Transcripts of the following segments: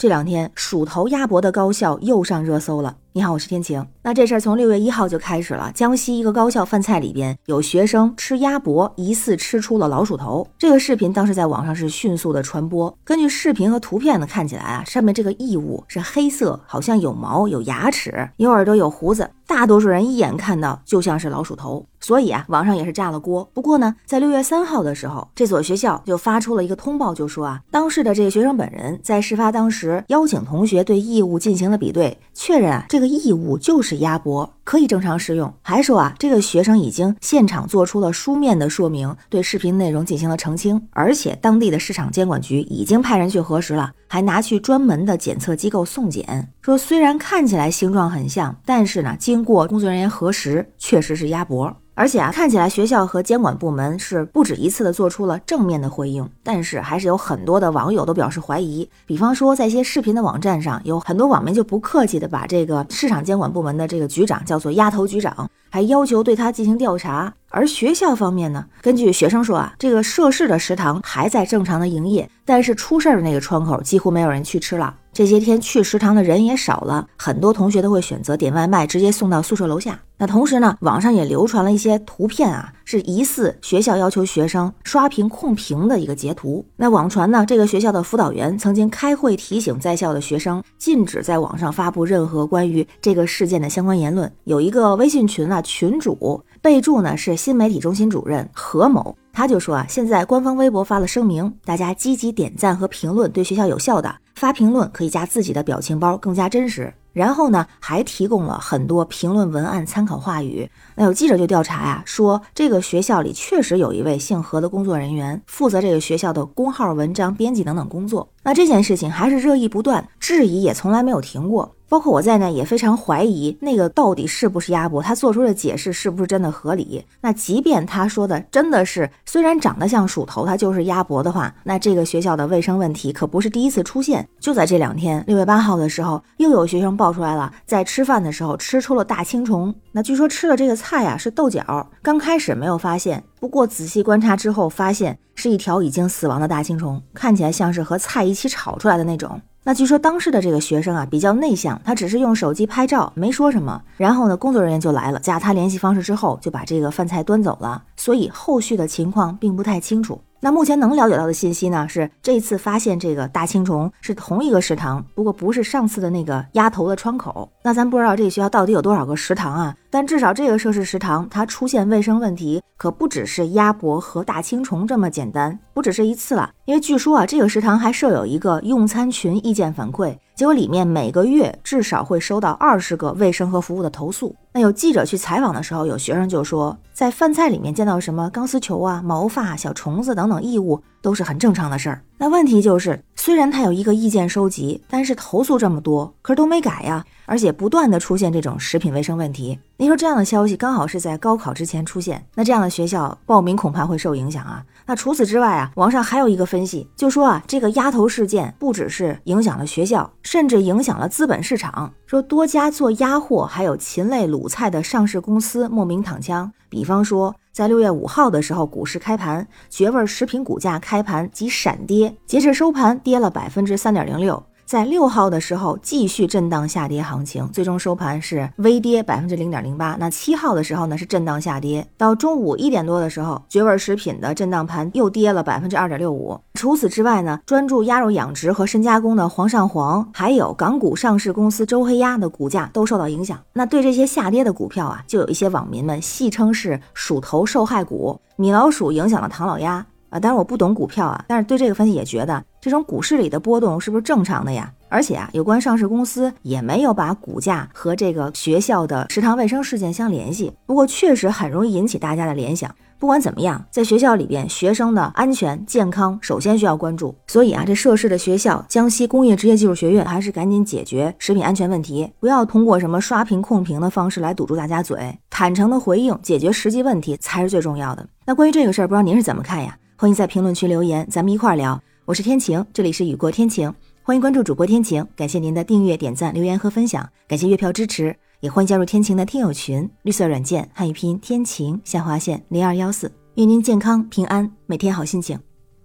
这两天鼠头鸭脖的高校又上热搜了。你好，我是天晴。那这事儿从六月一号就开始了。江西一个高校饭菜里边有学生吃鸭脖，疑似吃出了老鼠头。这个视频当时在网上是迅速的传播。根据视频和图片呢，看起来啊，上面这个异物是黑色，好像有毛、有牙齿、有耳朵、有胡子。大多数人一眼看到就像是老鼠头，所以啊，网上也是炸了锅。不过呢，在六月三号的时候，这所学校就发出了一个通报，就说啊，当事的这个学生本人在事发当时邀请同学对异物进行了比对，确认啊，这个异物就是鸭脖，可以正常使用。还说啊，这个学生已经现场做出了书面的说明，对视频内容进行了澄清，而且当地的市场监管局已经派人去核实了。还拿去专门的检测机构送检，说虽然看起来形状很像，但是呢，经过工作人员核实，确实是鸭脖。而且啊，看起来学校和监管部门是不止一次的做出了正面的回应，但是还是有很多的网友都表示怀疑。比方说，在一些视频的网站上，有很多网民就不客气的把这个市场监管部门的这个局长叫做“鸭头局长”，还要求对他进行调查。而学校方面呢，根据学生说啊，这个涉事的食堂还在正常的营业，但是出事儿的那个窗口几乎没有人去吃了。这些天去食堂的人也少了，很多同学都会选择点外卖，直接送到宿舍楼下。那同时呢，网上也流传了一些图片啊，是疑似学校要求学生刷屏控评的一个截图。那网传呢，这个学校的辅导员曾经开会提醒在校的学生，禁止在网上发布任何关于这个事件的相关言论。有一个微信群啊，群主备注呢是新媒体中心主任何某。他就说啊，现在官方微博发了声明，大家积极点赞和评论对学校有效的，发评论可以加自己的表情包，更加真实。然后呢，还提供了很多评论文案参考话语。那有记者就调查呀，说这个学校里确实有一位姓何的工作人员，负责这个学校的公号文章编辑等等工作。那这件事情还是热议不断，质疑也从来没有停过。包括我在内也非常怀疑那个到底是不是鸭脖，他做出的解释是不是真的合理？那即便他说的真的是，虽然长得像鼠头，它就是鸭脖的话，那这个学校的卫生问题可不是第一次出现。就在这两天，六月八号的时候，又有学生爆出来了，在吃饭的时候吃出了大青虫。那据说吃的这个菜呀是豆角，刚开始没有发现，不过仔细观察之后，发现是一条已经死亡的大青虫，看起来像是和菜一起炒出来的那种。那据说当时的这个学生啊比较内向，他只是用手机拍照，没说什么。然后呢，工作人员就来了，加他联系方式之后，就把这个饭菜端走了。所以后续的情况并不太清楚。那目前能了解到的信息呢，是这次发现这个大青虫是同一个食堂，不过不是上次的那个鸭头的窗口。那咱不知道这个学校到底有多少个食堂啊？但至少这个涉事食堂它出现卫生问题，可不只是鸭脖和大青虫这么简单，不只是一次了。因为据说啊，这个食堂还设有一个用餐群意见反馈。结果里面每个月至少会收到二十个卫生和服务的投诉。那有记者去采访的时候，有学生就说，在饭菜里面见到什么钢丝球啊、毛发、小虫子等等异物，都是很正常的事儿。那问题就是，虽然他有一个意见收集，但是投诉这么多，可是都没改呀，而且不断的出现这种食品卫生问题。你说这样的消息刚好是在高考之前出现，那这样的学校报名恐怕会受影响啊。那除此之外啊，网上还有一个分析，就说啊，这个鸭头事件不只是影响了学校，甚至影响了资本市场。说多家做鸭货还有禽类卤菜的上市公司莫名躺枪。比方说，在六月五号的时候，股市开盘，绝味食品股价开盘即闪跌，截至收盘跌了百分之三点零六。在六号的时候继续震荡下跌行情，最终收盘是微跌百分之零点零八。那七号的时候呢是震荡下跌，到中午一点多的时候，绝味食品的震荡盘又跌了百分之二点六五。除此之外呢，专注鸭肉养殖和深加工的煌上煌，还有港股上市公司周黑鸭的股价都受到影响。那对这些下跌的股票啊，就有一些网民们戏称是鼠头受害股，米老鼠影响了唐老鸭。啊，当然我不懂股票啊，但是对这个分析也觉得，这种股市里的波动是不是正常的呀？而且啊，有关上市公司也没有把股价和这个学校的食堂卫生事件相联系。不过确实很容易引起大家的联想。不管怎么样，在学校里边，学生的安全健康首先需要关注。所以啊，这涉事的学校江西工业职业技术学院还是赶紧解决食品安全问题，不要通过什么刷屏控评的方式来堵住大家嘴，坦诚的回应，解决实际问题才是最重要的。那关于这个事儿，不知道您是怎么看呀？欢迎在评论区留言，咱们一块儿聊。我是天晴，这里是雨过天晴，欢迎关注主播天晴。感谢您的订阅、点赞、留言和分享，感谢月票支持，也欢迎加入天晴的听友群。绿色软件汉语拼音天晴下划线零二幺四，愿您健康平安，每天好心情。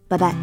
拜拜。